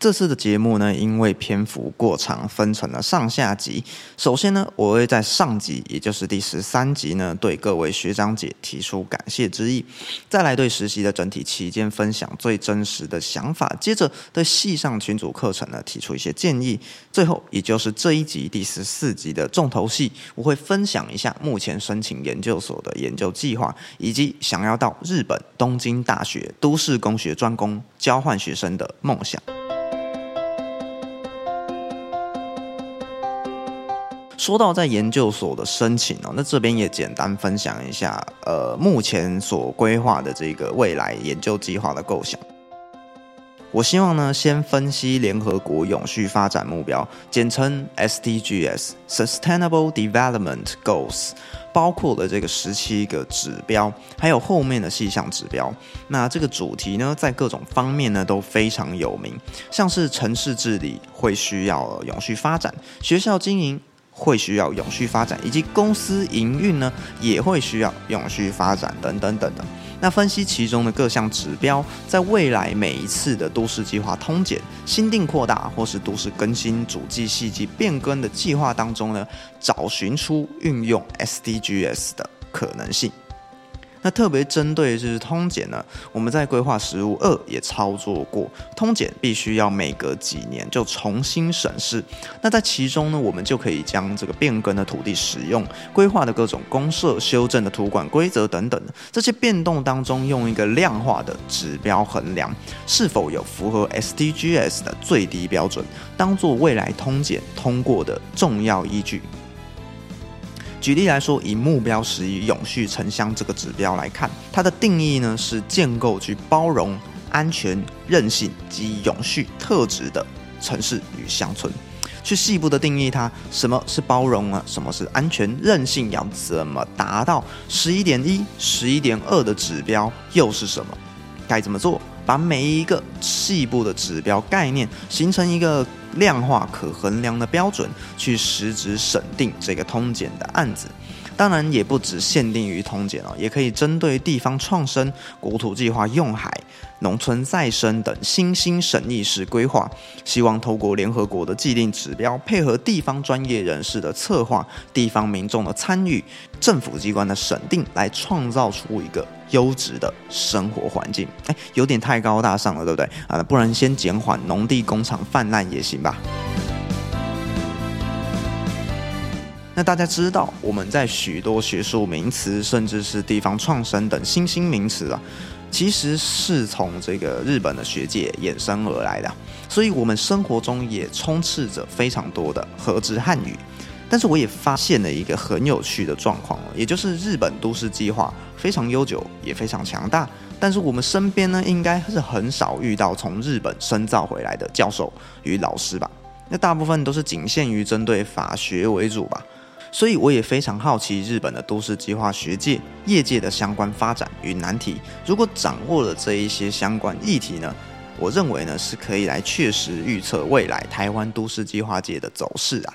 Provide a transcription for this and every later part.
这次的节目呢，因为篇幅过长，分成了上下集。首先呢，我会在上集，也就是第十三集呢，对各位学长姐提出感谢之意；再来对实习的整体期间分享最真实的想法；接着对系上群组课程呢提出一些建议；最后，也就是这一集第十四集的重头戏，我会分享一下目前申请研究所的研究计划，以及想要到日本东京大学都市工学专攻交换学生的梦想。说到在研究所的申请哦，那这边也简单分享一下，呃，目前所规划的这个未来研究计划的构想。我希望呢，先分析联合国永续发展目标，简称 SDGs（Sustainable Development Goals），包括了这个十七个指标，还有后面的细项指标。那这个主题呢，在各种方面呢都非常有名，像是城市治理会需要永续发展，学校经营。会需要永续发展，以及公司营运呢也会需要永续发展等等等等。那分析其中的各项指标，在未来每一次的都市计划通检、新定扩大或是都市更新主计细计变更的计划当中呢，找寻出运用 SDGs 的可能性。那特别针对就是通检呢，我们在规划实务二也操作过，通检必须要每隔几年就重新审视。那在其中呢，我们就可以将这个变更的土地使用、规划的各种公社、修正的土管规则等等这些变动当中，用一个量化的指标衡量是否有符合 SDGs 的最低标准，当做未来通检通过的重要依据。举例来说，以目标十一永续城乡这个指标来看，它的定义呢是建构具包容、安全、韧性及永续特质的城市与乡村。去细部的定义它，什么是包容啊？什么是安全、韧性？要怎么达到十一点一、十一点二的指标又是什么？该怎么做？把每一个细部的指标概念形成一个。量化可衡量的标准去实质审定这个通检的案子，当然也不只限定于通检哦，也可以针对地方创生、国土计划用海、农村再生等新兴审议式规划，希望透过联合国的既定指标，配合地方专业人士的策划、地方民众的参与、政府机关的审定，来创造出一个。优质的生活环境，哎，有点太高大上了，对不对啊？不然先减缓农地工厂泛滥也行吧。那大家知道，我们在许多学术名词，甚至是地方创生等新兴名词啊，其实是从这个日本的学界衍生而来的，所以我们生活中也充斥着非常多的和之汉语。但是我也发现了一个很有趣的状况也就是日本都市计划非常悠久，也非常强大，但是我们身边呢，应该是很少遇到从日本深造回来的教授与老师吧？那大部分都是仅限于针对法学为主吧？所以我也非常好奇日本的都市计划学界、业界的相关发展与难题。如果掌握了这一些相关议题呢，我认为呢是可以来确实预测未来台湾都市计划界的走势啊。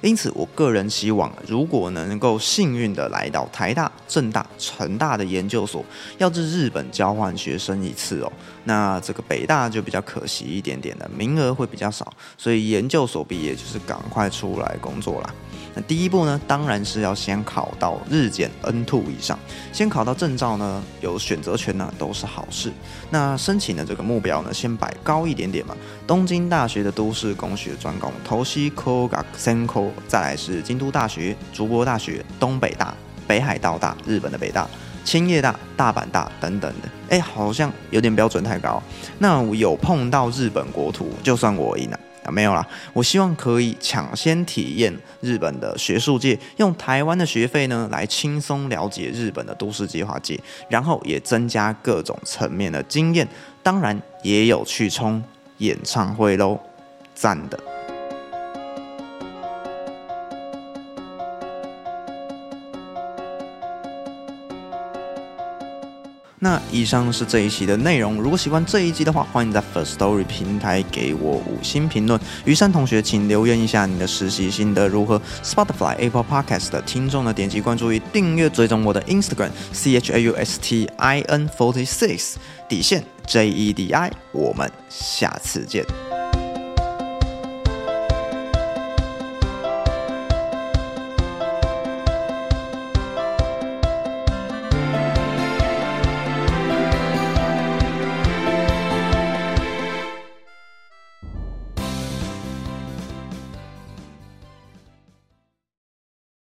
因此，我个人希望，如果能够幸运的来到台大、政大、成大的研究所，要至日本交换学生一次哦，那这个北大就比较可惜一点点的，名额会比较少，所以研究所毕业就是赶快出来工作啦。那第一步呢，当然是要先考到日检 N two 以上，先考到证照呢，有选择权呢，都是好事。那申请的这个目标呢，先摆高一点点嘛。东京大学的都市工学专攻，头西 Kogak Senko 再来是京都大学、竹波大学、东北大、北海道大、日本的北大、青叶大、大阪大等等的。哎，好像有点标准太高。那我有碰到日本国土，就算我赢了啊。没有啦，我希望可以抢先体验日本的学术界，用台湾的学费呢来轻松了解日本的都市计划界，然后也增加各种层面的经验，当然也有去冲演唱会喽，赞的。那以上是这一期的内容。如果喜欢这一集的话，欢迎在 First Story 平台给我五星评论。余山同学，请留言一下你的实习心得如何。Spotify、Apple Podcast 的听众呢，点击关注与订阅，追踪我的 Instagram C H A U S T I N Forty Six 底线 J E D I。我们下次见。